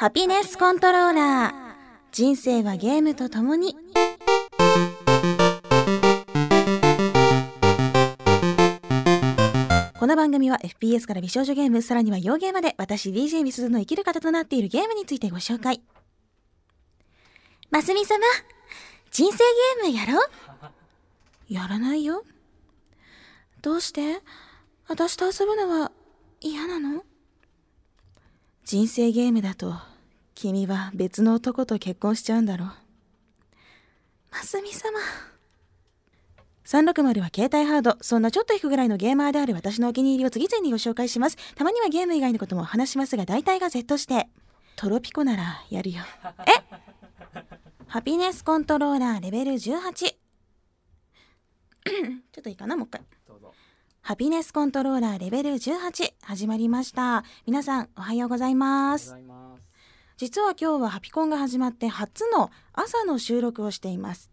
ハピネスコントローラー。人生はゲームとともに。この番組は FPS から美少女ゲームさらには洋ゲーまで私 DJ ミスズの生きる方となっているゲームについてご紹介。ますみ様人生ゲームやろう？やらないよ。どうして？私と遊ぶのは嫌なの？人生ゲームだと君は別の男と結婚しちゃうんだろうますみ様360は携帯ハード。そんなちょっと引くぐらいのゲーマーである私のお気に入りを次々にご紹介します。たまにはゲーム以外のことも話しますが、大体が Z して。トロピコならやるよ。え？ハピネスコントローラーレベル18。ちょっといいかな？もう一回。ハピネスコントローラーレベル18始まりました。皆さんおはようございます。実は今日はハピコンが始まって初の朝の収録をしています。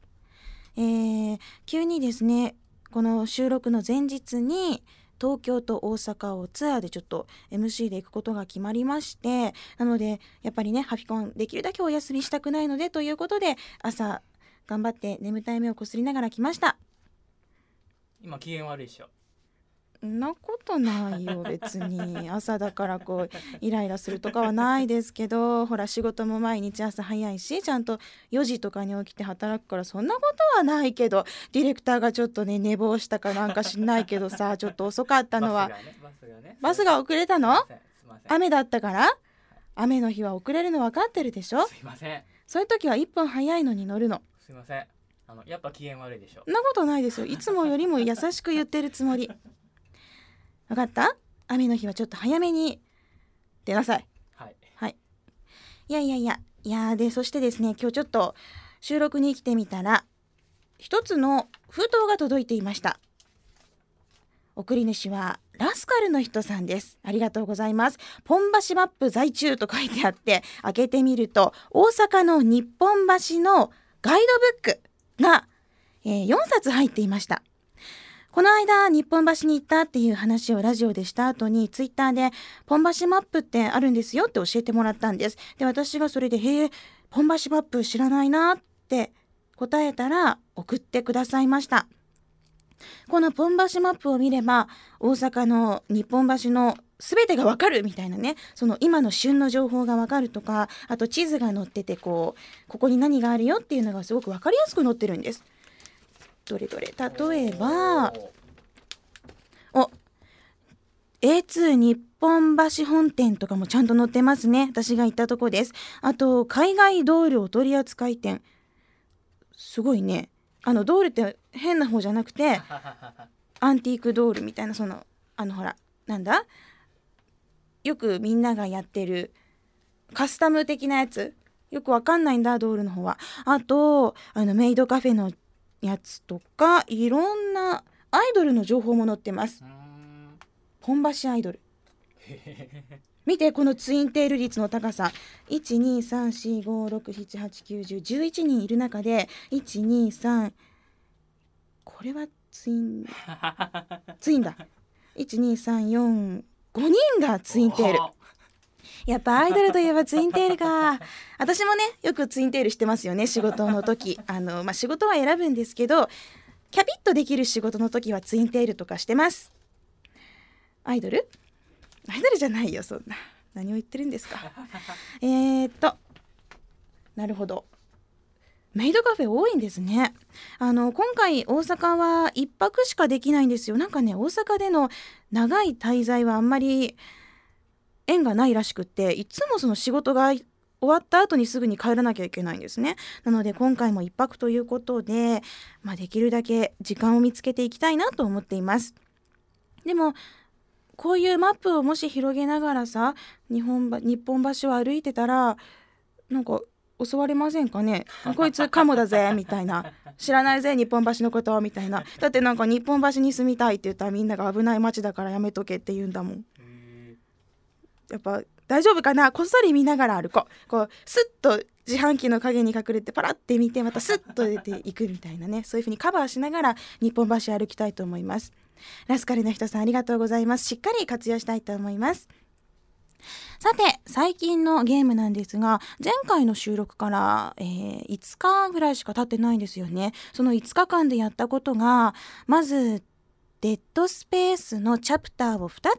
えー、急にですねこの収録の前日に東京と大阪をツアーでちょっと MC で行くことが決まりましてなのでやっぱりねハピコンできるだけお休みしたくないのでということで朝頑張って眠たい目をこすりながら来ました今機嫌悪いでしょんなことないよ別に。朝だからこうイライラするとかはないですけどほら仕事も毎日朝早いしちゃんと4時とかに起きて働くからそんなことはないけどディレクターがちょっとね寝坊したかなんかしないけどさ ちょっと遅かったのは。バスが遅れたの？雨だったから？雨の日は遅れるの分かってるでしょ？すいません。そういう時は1分早いのに乗るの。すいません。あのやっぱ機嫌悪いでしょ。そんなことないですよ。いつもよりも優しく言ってるつもり分かった？雨の日はちょっと早めに出なさい。はい、はい、いやいやいや。いやでそしてですね今日ちょっと収録に来てみたら一つの封筒が届いていました。送り主はラスカルの人さんです。ありがとうございます。ポン橋マップ在中と書いてあって開けてみると大阪の日本橋のガイドブックが、えー、4冊入っていましたこの間日本橋に行ったっていう話をラジオでした後にツイッターでポン橋マップってあるんですよって教えてもらったんです。で私がそれでへえポン橋マップ知らないなって答えたら送ってくださいました。このポン橋マップを見れば大阪の日本橋の全てがわかるみたいなねその今の旬の情報がわかるとかあと地図が載っててこうここに何があるよっていうのがすごく分かりやすく載ってるんです。どれどれ。例えばお A2 日本橋本店とかもちゃんと載ってますね。私が行ったとこです。あと海外ドールお取扱店。すごいね。あのドールって変な方じゃなくて アンティークドールみたいなそのあのほらなんだ？よくみんながやってるカスタム的なやつ？よくわかんないんだドールの方は。あとあのメイドカフェのやつとかいろんなアイドルの情報も載ってます。本橋アイドル。見てこのツインテール率の高さ。1234567891011人いる中で123これはツイン ツインだ。12345人がツインテールやっぱアイドルといえばツインテールか私もねよくツインテールしてますよね仕事の時。あの、まあ、仕事は選ぶんですけどキャピッとできる仕事の時はツインテールとかしてます。アイドル？アイドルじゃないよそんな。何を言ってるんですか。えーっとなるほど。メイドカフェ多いんですね。あの今回大阪は1泊しかできないんですよ。なんかね大阪での長い滞在はあんまり縁がないらしくっていつもその仕事が終わった後にすぐに帰らなきゃいけないんですね。なので今回も1泊ということで、まあ、できるだけ時間を見つけていきたいなと思っています。でもこういうマップをもし広げながらさ日本日本橋を歩いてたらなんか襲われませんかね？こいつカモだぜみたいな。知らないぜ日本橋のことみたいな。だってなんか日本橋に住みたいって言ったらみんなが危ない街だからやめとけって言うんだもんやっぱ大丈夫かな？こっそり見ながら歩こう。こうスッと自販機の陰に隠れてパラって見てまたスッと出ていくみたいなね。そういう風にカバーしながら日本橋歩きたいと思います。ラスカルの人さんありがとうございます。しっかり活用したいと思います。さて最近のゲームなんですが前回の収録から、えー5日ぐらいしか経ってないんですよね。その5日間でやったことがまずデッドスペースのチャプターを2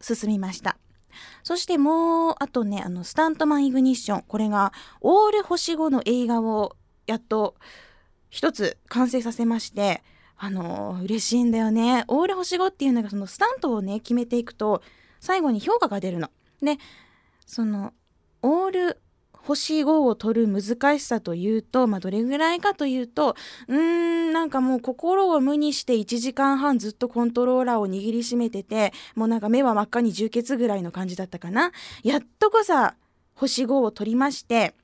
つ進みました。そしてもうあとねあのスタントマンイグニッションこれがオール星5の映画をやっと一つ完成させましてあの嬉しいんだよねオール星5っていうのがそのスタントをね決めていくと最後に評価が出るの。でそのオール星5を取る難しさというと、まあ、どれぐらいかというとうーんなんかもう心を無にして1時間半ずっとコントローラーを握りしめててもうなんか目は真っ赤に充血ぐらいの感じだったかな。やっとこさ星5を取りまして、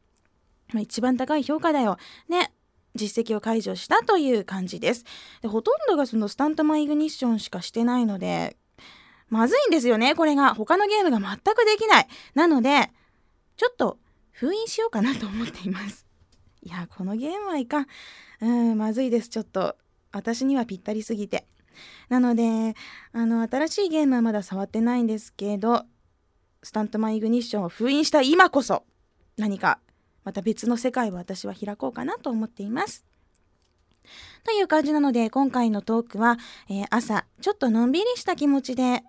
まあ、一番高い評価だよ。ね。実績を解除したという感じです。でほとんどがそのスタントマイグニッションしかしてないのでまずいんですよねこれが。他のゲームが全くできない。なのでちょっと封印しようかなと思っています。いやこのゲームはいかん。うんまずいです。ちょっと。私にはぴったりすぎて。なのであの新しいゲームはまだ触ってないんですけどスタントマンイグニッションを封印した今こそ何かまた別の世界を私は開こうかなと思っています。という感じなので今回のトークは、えー朝ちょっとのんびりした気持ちで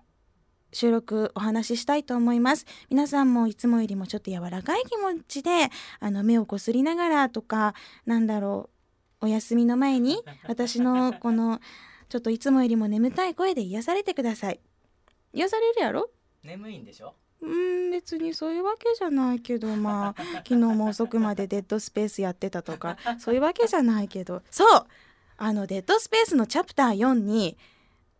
収録お話ししたいと思います。皆さんもいつもよりもちょっと柔らかい気持ちであの目をこすりながらとかなんだろうお休みの前に私のこのちょっといつもよりも眠たい声で癒されてください。癒されるやろ？眠いんでしょ？うーん別にそういうわけじゃないけどまあ昨日も遅くまでデッドスペースやってたとかそういうわけじゃないけど。そうあのデッドスペースのチャプター4に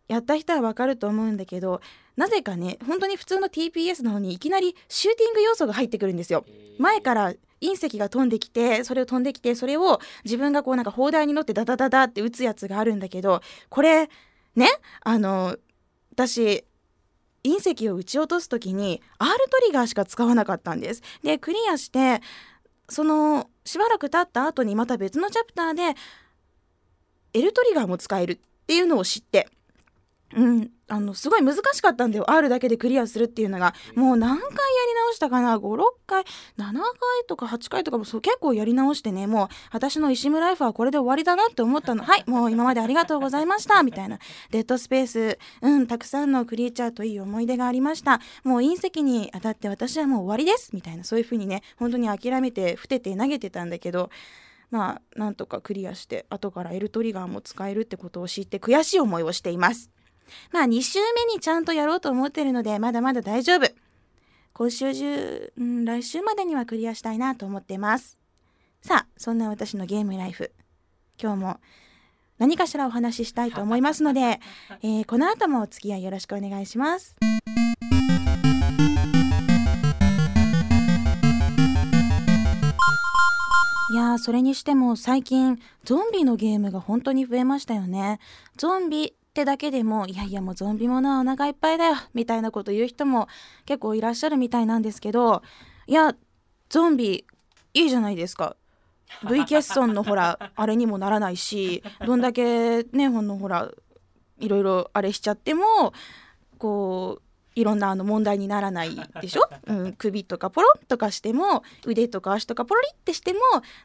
やった人はわかると思うんだけどなぜかね本当に普通の TPS なのにいきなりシューティング要素が入ってくるんですよ。前から隕石が飛んできてそれを飛んできてそれを自分がこうなんか砲台に乗ってダダダダって撃つやつがあるんだけどこれねあの私隕石を撃ち落とす時に R トリガーしか使わなかったんです。でクリアしてそのしばらく経った後にまた別のチャプターで L トリガーも使えるっていうのを知って。うん、あのすごい難しかったんだよ。R だけでクリアするっていうのが。もう何回やり直したかな？56回？7回とか8回とかもそう結構やり直してね。もう私の石村ライフはこれで終わりだなって思ったの。はいもう今までありがとうございました。みたいな。デッドスペース。うんたくさんのクリーチャーといい思い出がありました。もう隕石に当たって私はもう終わりです。みたいな。そういう風にね本当に諦めてふてて投げてたんだけど。まあなんとかクリアして後から L トリガーも使えるってことを知って悔しい思いをしていますまあ2週目にちゃんとやろうと思ってるのでまだまだ大丈夫。今週中、うん、来週までにはクリアしたいなと思っています。さあそんな私のゲームライフ。今日も何かしらお話ししたいと思いますので、えーこの後もお付き合いよろしくお願いします。いやーそれにしても最近ゾンビのゲームが本当に増えましたよね。ゾンビってだけでもいやいやもうゾンビものはお腹いっぱいだよみたいなこと言う人も結構いらっしゃるみたいなんですけどいやゾンビいいじゃないですか。V 欠損のほら あれにもならないしどんだけねほんのほらいろいろあれしちゃってもこういろんなあの問題にならないでしょ、うん、首とかポロンとかしても腕とか足とかポロリってしても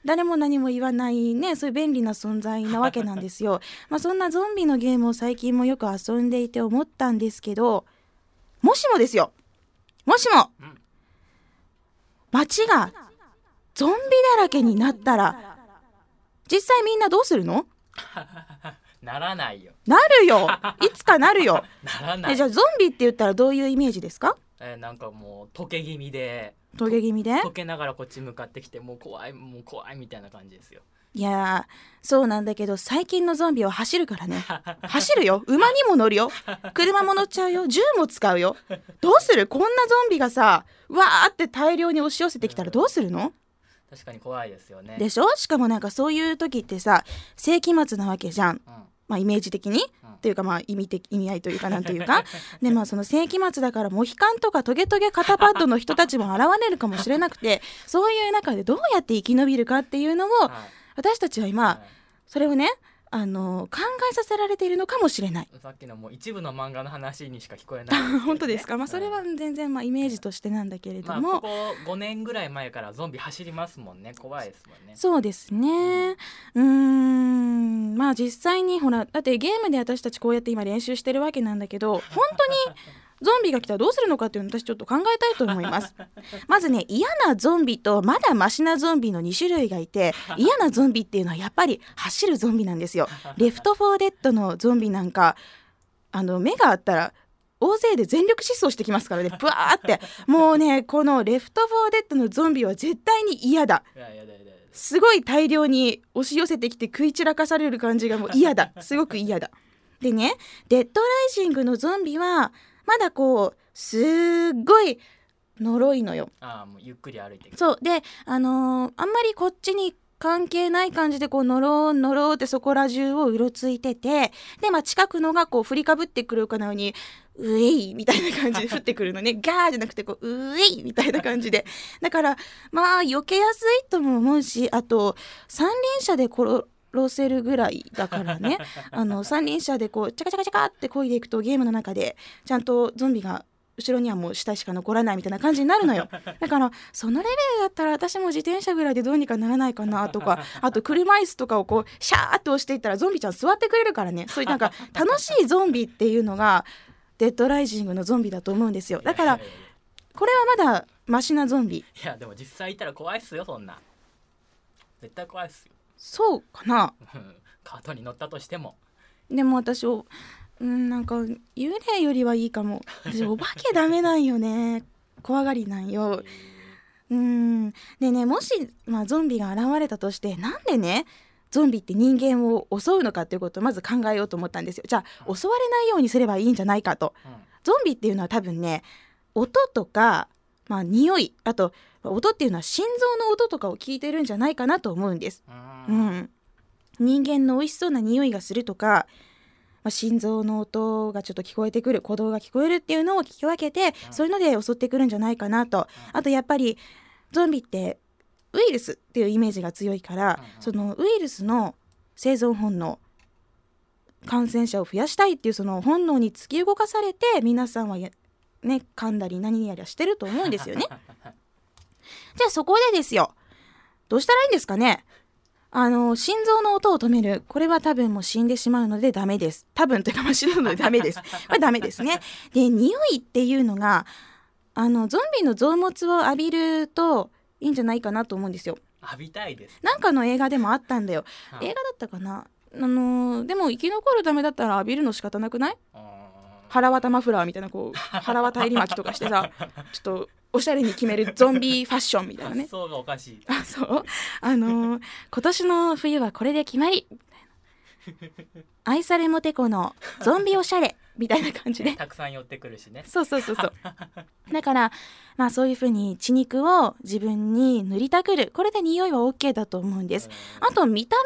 誰も何も言わないねそういう便利な存在なわけなんですよ。まあそんなゾンビのゲームを最近もよく遊んでいて思ったんですけどもしもですよ。もしもうん。街がゾンビだらけになったら実際みんなどうするの？ならないよ。なるよ。いつかなるよ。ならない。えじゃあゾンビって言ったらどういうイメージですか？えーなんかもう溶け気味で。トゲ気味で？溶けながらこっち向かってきてもう怖いもう怖いみたいな感じですよ。いやーそうなんだけど最近のゾンビは走るからね。走るよ。馬にも乗るよ。車も乗っちゃうよ。銃も使うよ。どうする？こんなゾンビがさわーって大量に押し寄せてきたらどうするの？確かに怖いですよね。でしょ？しかもなんかそういう時ってさ世紀末なわけじゃん。うん。まあイメージ的に。うん。というかまあ意味的意味合いというかなんというか。でまあその世紀末だからモヒカンとかトゲトゲ肩パッドの人たちも現れるかもしれなくて そういう中でどうやって生き延びるかっていうのをはい。私たちは今はい。それをねあの考えさせられているのかもしれない。さっきのもう一部の漫画の話にしか聞こえないね、本当ですか、まあ、それはうん。全然まあイメージとしてなんだけれどまあ、も、ここ5年ぐらい前からゾンビ走りますもんね。怖いですもんね。そうですね。うーん、まあ実際にほら、だってゲームで私たちこうやって今練習してるわけなんだけど、本当にゾンビが来たらどうするのかっていうのを私ちょっと考えたいと思います。まずね、嫌なゾンビとまだマシなゾンビの2種類がいて、嫌なゾンビっていうのはやっぱり走るゾンビなんですよ。レフト・フォー・デッドのゾンビなんか、あの、目があったら、大勢で全力疾走してきますからね、ブワーって。もうね、このレフト・フォー・デッドのゾンビは絶対に嫌だ。すごい大量に押し寄せてきて食い散らかされる感じがもう嫌だすごく嫌だでねデッドライジングのゾンビはまだこうすっごいのろいのよ。ああもうゆっくり歩いてそう。であのーあんまりこっちに関係ない感じでこうノローノローってそこら中をうろついててでまあ近くのがこう振りかぶってくるかのようにうえいみたいな感じで 降ってくるのね。ガーじゃなくてこううえいみたいな感じで。だからまあ避けやすいとも思うしあと三輪車で殺せるぐらいだからね。あの三輪車でこうチャカチャカチャカって漕いでいくとゲームの中でちゃんとゾンビが後ろにはもう死体しか残らないみたいな感じになるのよ。だからそのレベルだったら私も自転車ぐらいでどうにかならないかなとか あと車椅子とかをこうシャーって押していったらゾンビちゃん座ってくれるからね。そういうなんか楽しいゾンビっていうのがデッドライジングのゾンビだと思うんですよ。だからこれはまだマシなゾンビ。いやでも実際いたら怖いっすよそんな。絶対怖いっすよそうかな。う んカートに乗ったとしても。でも私おうんなんか幽霊よりはいいかも。私お化けダメなんよね。怖がりなんよ。うん。でねもし、まあ、ゾンビが現れたとしてなんでねゾンビって人間を襲うのかっていうことをまず考えようと思ったんですよ。じゃあ襲われないようにすればいいんじゃないかと。ゾンビっていうのは多分ね音とかまあ匂いあと音っていうのは心臓の音とかを聞いてるんじゃないかなと思うんです。ううん。ん、人間の美味しそうな匂いがするとか、まあ、心臓の音がちょっと聞こえてくる鼓動が聞こえるっていうのを聞き分けて、うん。そういうので襲ってくるんじゃないかなと、あとやっぱりゾンビってウイルスっていうイメージが強いから、そのウイルスの生存本能感染者を増やしたいっていうその本能に突き動かされて皆さんはやね噛んだり何やらしてると思うんですよね。じゃあそこでですよ。どうしたらいいんですかねあの、心臓の音を止める。これは多分もう死んでしまうのでダメです。多分というかまあ死ぬのでダメです。これダメですね。で、匂いっていうのが、あの、ゾンビの臓物を浴びるといいんじゃないかなと思うんですよ。浴びたいですなんかの映画でもあったんだよ。うん映画だったかなあのーでも生き残るためだったら浴びるの仕方なくない？うん腹渡マフラーみたいなこう腹渡襟巻きとかしてさ ちょっとおしゃれに決めるゾンビファッションみたいなね。発想がおかしい。あそう。あのー 今年の冬はこれで決まり。愛されモテ子のゾンビおしゃれみたいな感じで。たくさん寄ってくるしね。そうそうそうそう。だからまあそういうふうに血肉を自分に塗りたくる。これで匂いは OK だと思うんです。あと見た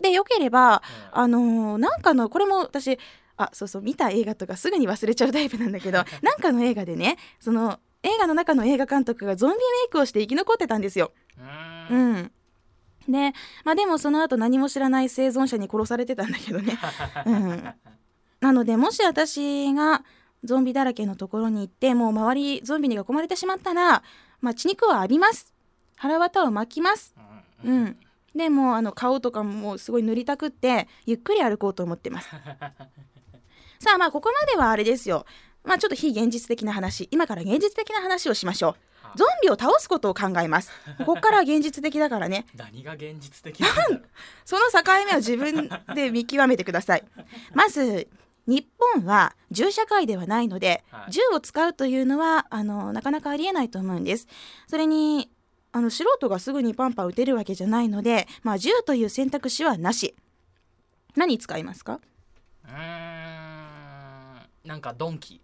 目で良ければあのーなんかのこれも私あそうそう見た映画とかすぐに忘れちゃうタイプなんだけど なんかの映画でねその映画の中の映画監督がゾンビメイクをして生き残ってたんですよ。ううん。んでまあでもその後何も知らない生存者に殺されてたんだけどね。うん。なのでもし私がゾンビだらけのところに行ってもう周りゾンビに囲まれてしまったら、まあ、血肉は浴びます。腹渡を巻きます。ううん。ん、でもうあの顔とかももうすごい塗りたくってゆっくり歩こうと思ってます。さあまあここまではあれですよまあちょっと非現実的な話。今から現実的な話をしましょう。ゾンビを倒すことを考えます。ここからは現実的だからね。何が現実的その境目は自分で見極めてください。まず日本は銃社会ではないので、はい。銃を使うというのはあのなかなかありえないと思うんです。それにあの素人がすぐにパンパン撃てるわけじゃないので、まあ、銃という選択肢はなし。何使いますか？うーん。なんかドンキ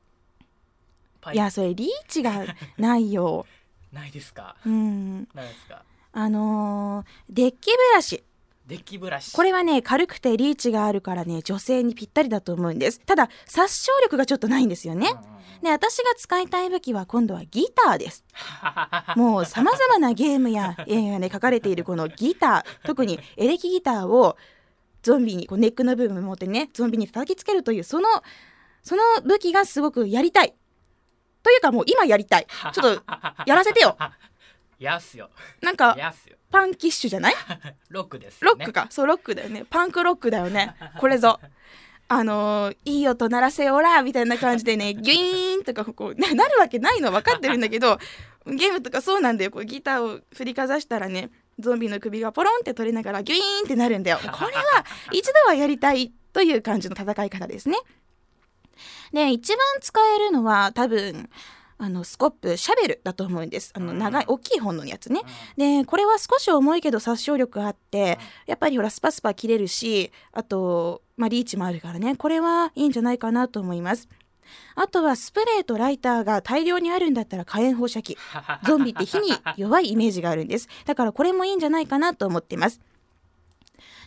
パい。やそれリーチがないよ。ないですか？うん。ないですか？あのーデッキブラシ。デッキブラシ。これはね軽くてリーチがあるからね女性にぴったりだと思うんです。ただ殺傷力がちょっとないんですよね、で私が使いたい武器は今度はギターです。もうさまざまなゲームや映画で書かれている このギター。特にエレキギターをゾンビにこうネックの部分を持ってねゾンビに叩きつけるというそのその武器がすごくやりたいというかもう今やりたい。ちょっとやらせてよ。やっすよ。なんかパンキッシュじゃない？ロックですよね。ロックか、そうロックだよね。パンクロックだよね。これぞ。あのーいい音鳴らせオラみたいな感じでね ギュイーンとかこうななるわけないの分かってるんだけどゲームとかそうなんだよ。こうギターを振りかざしたらねゾンビの首がポロンって取れながらギュイーンってなるんだよ。これは一度はやりたいという感じの戦い方ですねで一番使えるのは多分あのスコップシャベルだと思うんです。あの長い大きい本のやつね。でこれは少し重いけど殺傷力あってやっぱりほらスパスパ切れるしあと、まあ、リーチもあるからね。これはいいんじゃないかなと思います。あとはスプレーとライターが大量にあるんだったら火炎放射器。ゾンビって火に弱いイメージがあるんです。だからこれもいいんじゃないかなと思ってます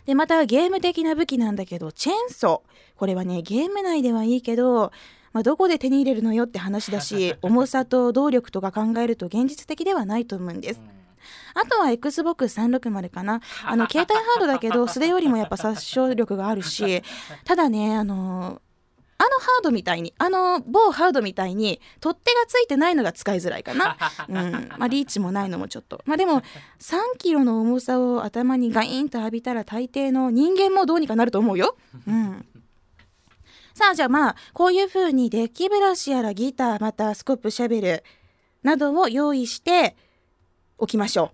でまたゲーム的な武器なんだけどチェーンソー。これはねゲーム内ではいいけどまあ、どこで手に入れるのよって話だし 重さと動力とか考えると現実的ではないと思うんです。あとは XBOX360 かな。あの携帯ハードだけど素手よりもやっぱ殺傷力があるし ただねあのあのハードみたいにあの某ハードみたいに取っ手がついてないのが使いづらいかな、うん。まあ、リーチもないのもちょっと。まあでも3キロの重さを頭にガインと浴びたら大抵の人間もどうにかなると思うよ、うん、さあじゃあまあこういう風にデッキブラシやらギターまたスコップシャベルなどを用意しておきましょ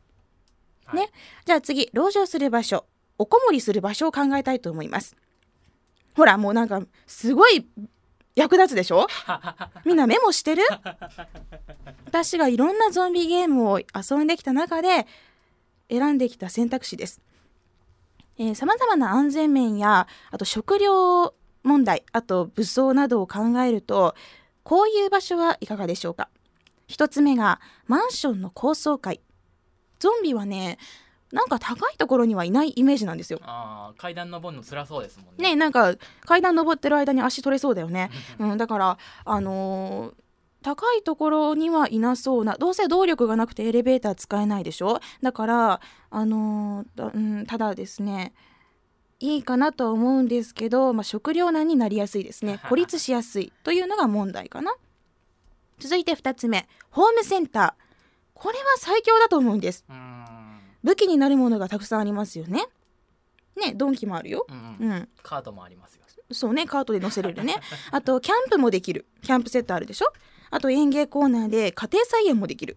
う。ね、はい。じゃあ次籠城する場所おこもりする場所を考えたいと思います。ほらもうなんかすごい役立つでしょ？みんなメモしてる？私がいろんなゾンビゲームを遊んできた中で選んできた選択肢です。さまざまな安全面やあと食料問題あと武装などを考えるとこういう場所はいかがでしょうか？一つ目がマンションの高層階。ゾンビはねなんか高いところにはいないイメージなんですよ。あー階段登るの辛そうですもんね。ねなんか階段登ってる間に足取れそうだよね。うん、だからあのー高いところにはいなそうなどうせ動力がなくてエレベーター使えないでしょ？だからあのーだうん、ただですねいいかなとは思うんですけど、まあ、食糧難になりやすいですね。孤立しやすいというのが問題かな。続いて2つ目ホームセンター。これは最強だと思うんです。うーん武器になるものがたくさんありますよね。ねドンキもあるよ。うんうん。うん。カードもありますよ。そうねカートで乗せれるね。あとキャンプもできる。キャンプセットあるでしょ？あと園芸コーナーで家庭菜園もできる。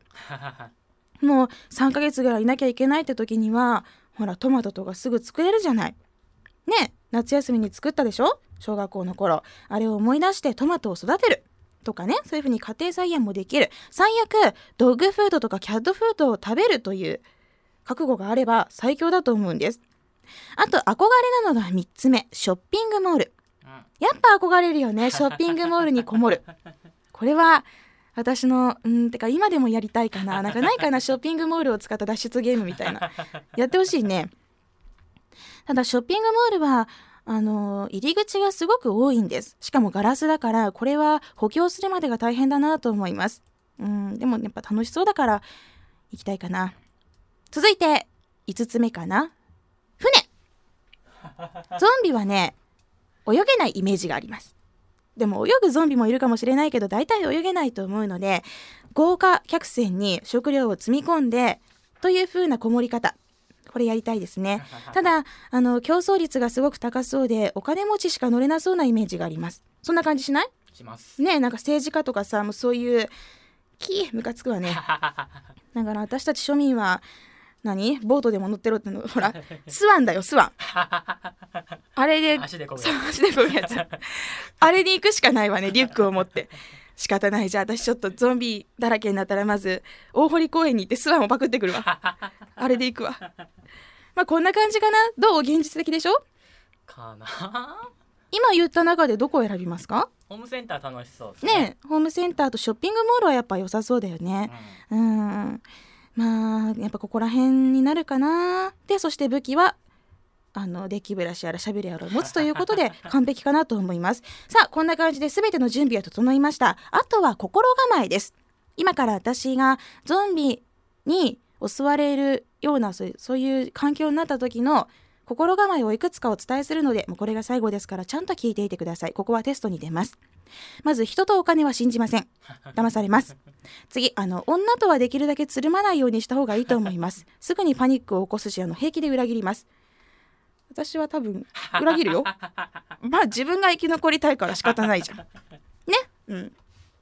もう3ヶ月ぐらいいなきゃいけないって時にはほらトマトとかすぐ作れるじゃない。ね夏休みに作ったでしょ？小学校の頃。あれを思い出してトマトを育てる。とかねそういうふうに家庭菜園もできる。最悪ドッグフードとかキャットフードを食べるという覚悟があれば最強だと思うんです。あと憧れなのが3つ目ショッピングモール。うん。やっぱ憧れるよねショッピングモールにこもる。これは私のうんてか今でもやりたいかななんかないかなショッピングモールを使った脱出ゲームみたいな。やってほしいね。ただショッピングモールはあの入り口がすごく多いんです。しかもガラスだからこれは補強するまでが大変だなと思います。うんでもやっぱ楽しそうだから行きたいかな続いて5つ目かな。船。ゾンビはね泳げないイメージがあります。でも泳ぐゾンビもいるかもしれないけど大体泳げないと思うので豪華客船に食料を積み込んでという風なこもり方。これやりたいですね。ただあの競争率がすごく高そうでお金持ちしか乗れなそうなイメージがあります。そんな感じしない？します。ねえなんか政治家とかさもうそういうキームカつくわね。だから私たち庶民は何？ボートでも乗ってろってのほらスワンだよスワン。あれで足でこぐやつ。あれに行くしかないわねリュックを持って。仕方ない。じゃあ私ちょっとゾンビだらけになったらまず大堀公園に行ってスワンをパクってくるわ。あれで行くわ。まあこんな感じかな？どう現実的でしょ？かな？今言った中でどこを選びますか？ホームセンター楽しそうですね。えホームセンターとショッピングモールはやっぱ良さそうだよね。うんまあやっぱここら辺になるかな。でそして武器はあのデッキブラシやらシャベルやらを持つということで 完璧かなと思います。さあこんな感じで全ての準備は整いました。あとは心構えです。今から私がゾンビに襲われるようなそういうそういう環境になった時の心構えをいくつかお伝えするのでもうこれが最後ですからちゃんと聞いていてください。ここはテストに出ますまず人とお金は信じません騙されます次あの女とはできるだけつるまないようにした方がいいと思います すぐにパニックを起こすしあの平気で裏切ります私は多分 裏切るよまあ自分が生き残りたいから仕方ないじゃんねうん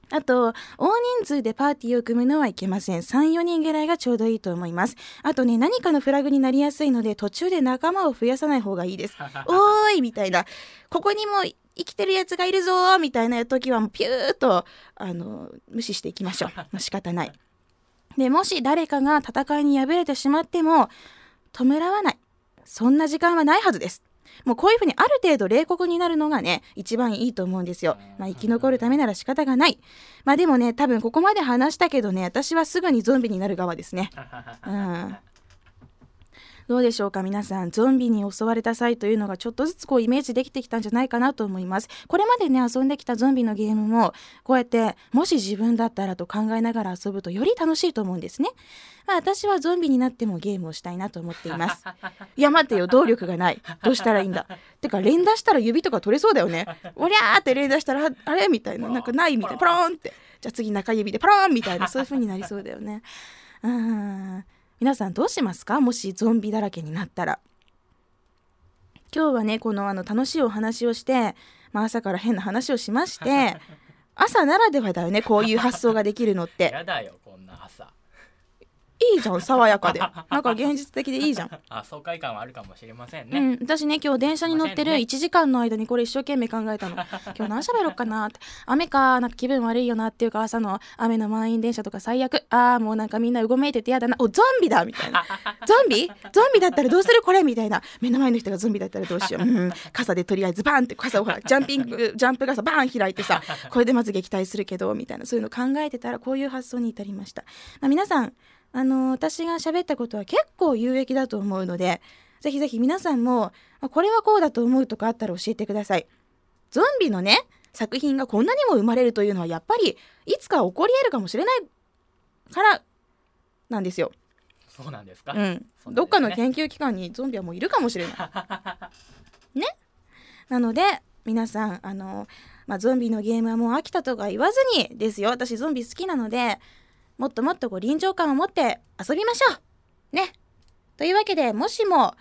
あと、大人数でパーティーを組むのはいけません。3、4人ぐらいがちょうどいいと思います。あとね、何かのフラグになりやすいので、途中で仲間を増やさない方がいいです。おーいみたいな。ここにも生きてるやつがいるぞーみたいな時はもうピューっと、あの、無視していきましょ う仕方ない。で、もし誰かが戦いに敗れてしまっても、弔わない。そんな時間はないはずです。もうこういうふうにある程度冷酷になるのがね、一番いいと思うんですよ。まあ生き残るためなら仕方がない。まあでもね、多分ここまで話したけどね、私はすぐにゾンビになる側ですね。うん。どうでしょうか？皆さんゾンビに襲われた際というのがちょっとずつこうイメージできてきたんじゃないかなと思います。これまでね遊んできたゾンビのゲームもこうやってもし自分だったらと考えながら遊ぶとより楽しいと思うんですね。まあ私はゾンビになってもゲームをしたいなと思っています。いや待ってよ動力がない。どうしたらいいんだ？てか連打したら指とか取れそうだよね。おりゃーって連打したらあれ？みたいな。なんかないみたいな。ポロンって。じゃあ次中指でポロンみたいな。そういう風になりそうだよね。うん皆さんどうしますか？もしゾンビだらけになったら。今日はねこのあの楽しいお話をして、まあ、朝から変な話をしまして朝ならではだよねこういう発想ができるのって。やだよこんな朝いいじゃん爽やかで。なんか現実的でいいじゃん、あ爽快感はあるかもしれませんね、うん、私ね今日電車に乗ってるすいませんね。1時間の間にこれ一生懸命考えたの。今日何喋ろうかなって。雨かなんか気分悪いよなっていうか朝の雨の満員電車とか最悪。あーもうなんかみんなうごめいててやだな。おゾンビだ！みたいな。ゾンビ？ゾンビだったらどうするこれ？みたいな。目の前の人がゾンビだったらどうしよう、うん、傘でとりあえずバーンって傘をほらジャンピングジャンプ傘バーン開いてさこれでまず撃退するけどみたいな。そういうの考えてたらこういう発想に至りました、まあ、皆さんあの私が喋ったことは結構有益だと思うのでぜひぜひ皆さんもあこれはこうだと思うとかあったら教えてください。ゾンビのね作品がこんなにも生まれるというのはやっぱりいつか起こり得るかもしれないからなんですよ。そうなんですか、うん、ね。どっかの研究機関にゾンビはもういるかもしれない。ね。なので皆さんあの、まあ、ゾンビのゲームはもう飽きたとか言わずにですよ。私ゾンビ好きなのでもっともっとこう臨場感を持って遊びましょう。ね。というわけでもしも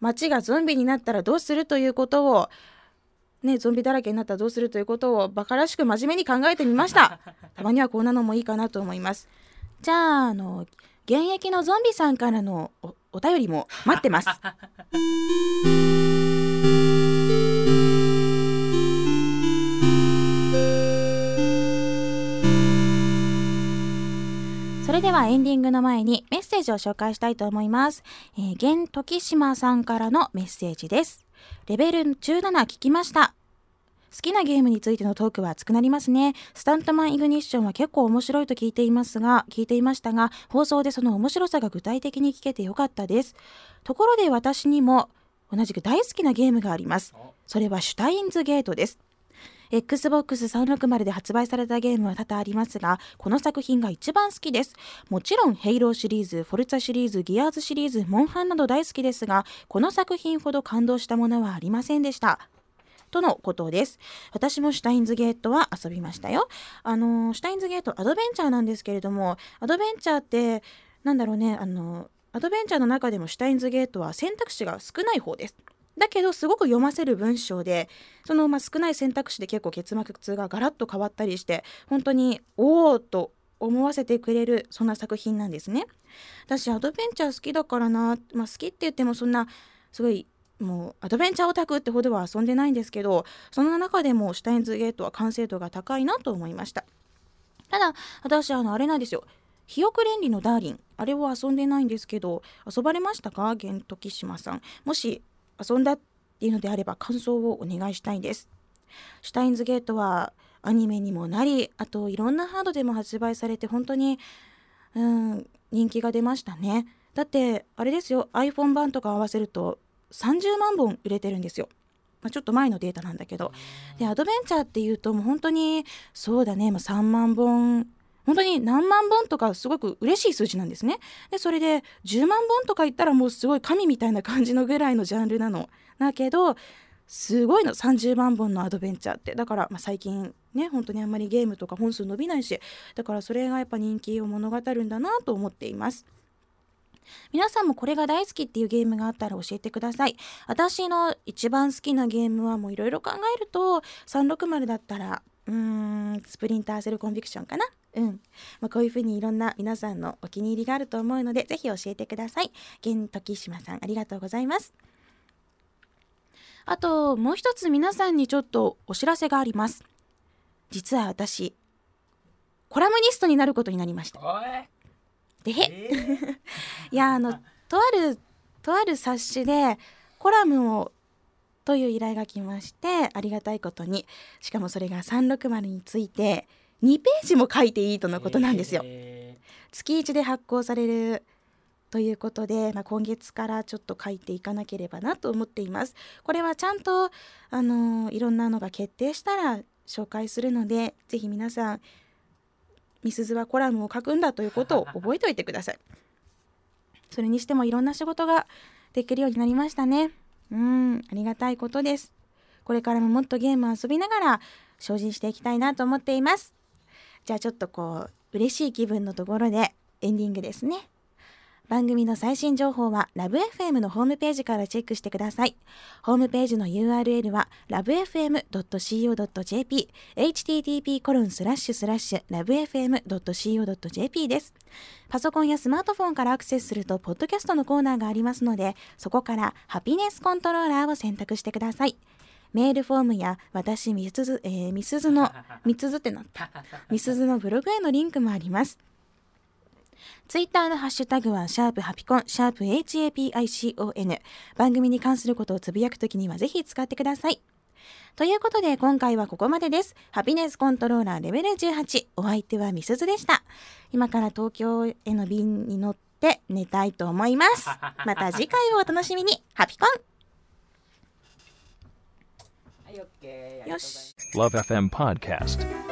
街がゾンビになったらどうするということをねゾンビだらけになったらどうするということをバカらしく真面目に考えてみました。たまにはこんなのもいいかなと思います。じゃああの現役のゾンビさんからのおお便りも待ってます それではエンディングの前にメッセージを紹介したいと思います。えー、現時島さんからのメッセージです。レベル17聞きました。好きなゲームについてのトークは熱くなりますね。スタントマンイグニッションは結構面白いと聞いていますが、聞いていましたが、放送でその面白さが具体的に聞けてよかったです。ところで私にも同じく大好きなゲームがあります。それはシュタインズゲートです。Xbox 360で発売されたゲームは多々ありますが、この作品が一番好きです。もちろん、ヘイローシリーズ、フォルツァシリーズ、ギアーズシリーズ、モンハンなど大好きですが、この作品ほど感動したものはありませんでした。とのことです。私もシュタインズゲートは遊びましたよ。あのーシュタインズゲートアドベンチャーなんですけれども、アドベンチャーって、なんだろうね、あのアドベンチャーの中でもシュタインズゲートは選択肢が少ない方です。だけどすごく読ませる文章でそのまあ少ない選択肢で結構結末がガラッと変わったりして本当におおと思わせてくれるそんな作品なんですね。私アドベンチャー好きだからな、まあ、好きって言ってもそんなすごいもうアドベンチャーオタクってほどは遊んでないんですけどその中でもシュタインズゲートは完成度が高いなと思いました。ただ私あのあれなんですよひよく連理のダーリンあれを遊んでないんですけど遊ばれましたか？ゲントキシマさんもし遊んだっていうのであれば感想をお願いしたいです。シュタインズゲートはアニメにもなりあといろんなハードでも発売されて本当にうん人気が出ましたね。だってあれですよ iPhone 版とか合わせると30万本売れてるんですよ。まあ、ちょっと前のデータなんだけど。でアドベンチャーっていうともう本当にそうだね、まあ、3万本本当に何万本とかすごく嬉しい数字なんですね。でそれで10万本とか言ったらもうすごい神みたいな感じのぐらいのジャンルなの。だけどすごいの30万本のアドベンチャーってだから、まあ、最近ね本当にあんまりゲームとか本数伸びないしだからそれがやっぱ人気を物語るんだなと思っています。皆さんもこれが大好きっていうゲームがあったら教えてください。私の一番好きなゲームはもういろいろ考えると360だったらうーんスプリンターセルコンビクションかな？うん。まあ、こういうふうにいろんな皆さんのお気に入りがあると思うのでぜひ教えてください。現時島さんありがとうございます。あともう一つ皆さんにちょっとお知らせがあります。実は私コラムニストになることになりました。で、えー。いやあのとあるとある冊子でコラムをという依頼が来ましてありがたいことにしかもそれが360について2ページも書いていいとのことなんですよ。え月1で発行されるということで、まあ、今月からちょっと書いていかなければなと思っています。これはちゃんとあのいろんなのが決定したら紹介するのでぜひ皆さんみすずはコラムを書くんだということを 覚えておいてください。それにしてもいろんな仕事ができるようになりましたね。うん、ありがたいことです。これからももっとゲームを遊びながら精進していきたいなと思っています。じゃあちょっとこう嬉しい気分のところでエンディングですね。番組の最新情報はラブ f m のホームページからチェックしてください。ホームページの URL は lovefm.co.jp http コロンスラッシュスラッシュ lovefm.co.jp です。パソコンやスマートフォンからアクセスするとポッドキャストのコーナーがありますのでそこからハピネスコントローラーを選択してください。メールフォームや私みすず、えー、みすずのみすずってなったみすずのブログへのリンクもあります。ツイッターのハッシュタグは、シャープハピコン、シャープ HAPICON。番組に関することをつぶやくときにはぜひ使ってください。ということで、今回はここまでです。ハピネスコントローラーレベル18。お相手はみすずでした。今から東京への便に乗って寝たいと思います。また次回をお楽しみに。ハピコンはい、オッケー。よし。Love FM Podcast.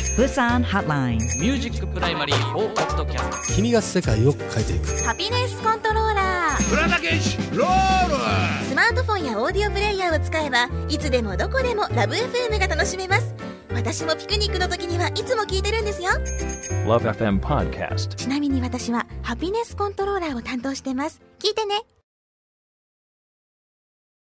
Busan Hotline. Music Primary 4 Podcast。君が世界を変えていく。ハピネスコントローラースマートフォンやオーディオプレイヤーを使えばいつでもどこでもラブ f m が楽しめます。私もピクニックの時にはいつも聞いてるんですよ。Love FM Podcast. ちなみに私はハピネスコントローラーを担当してます。聞いてね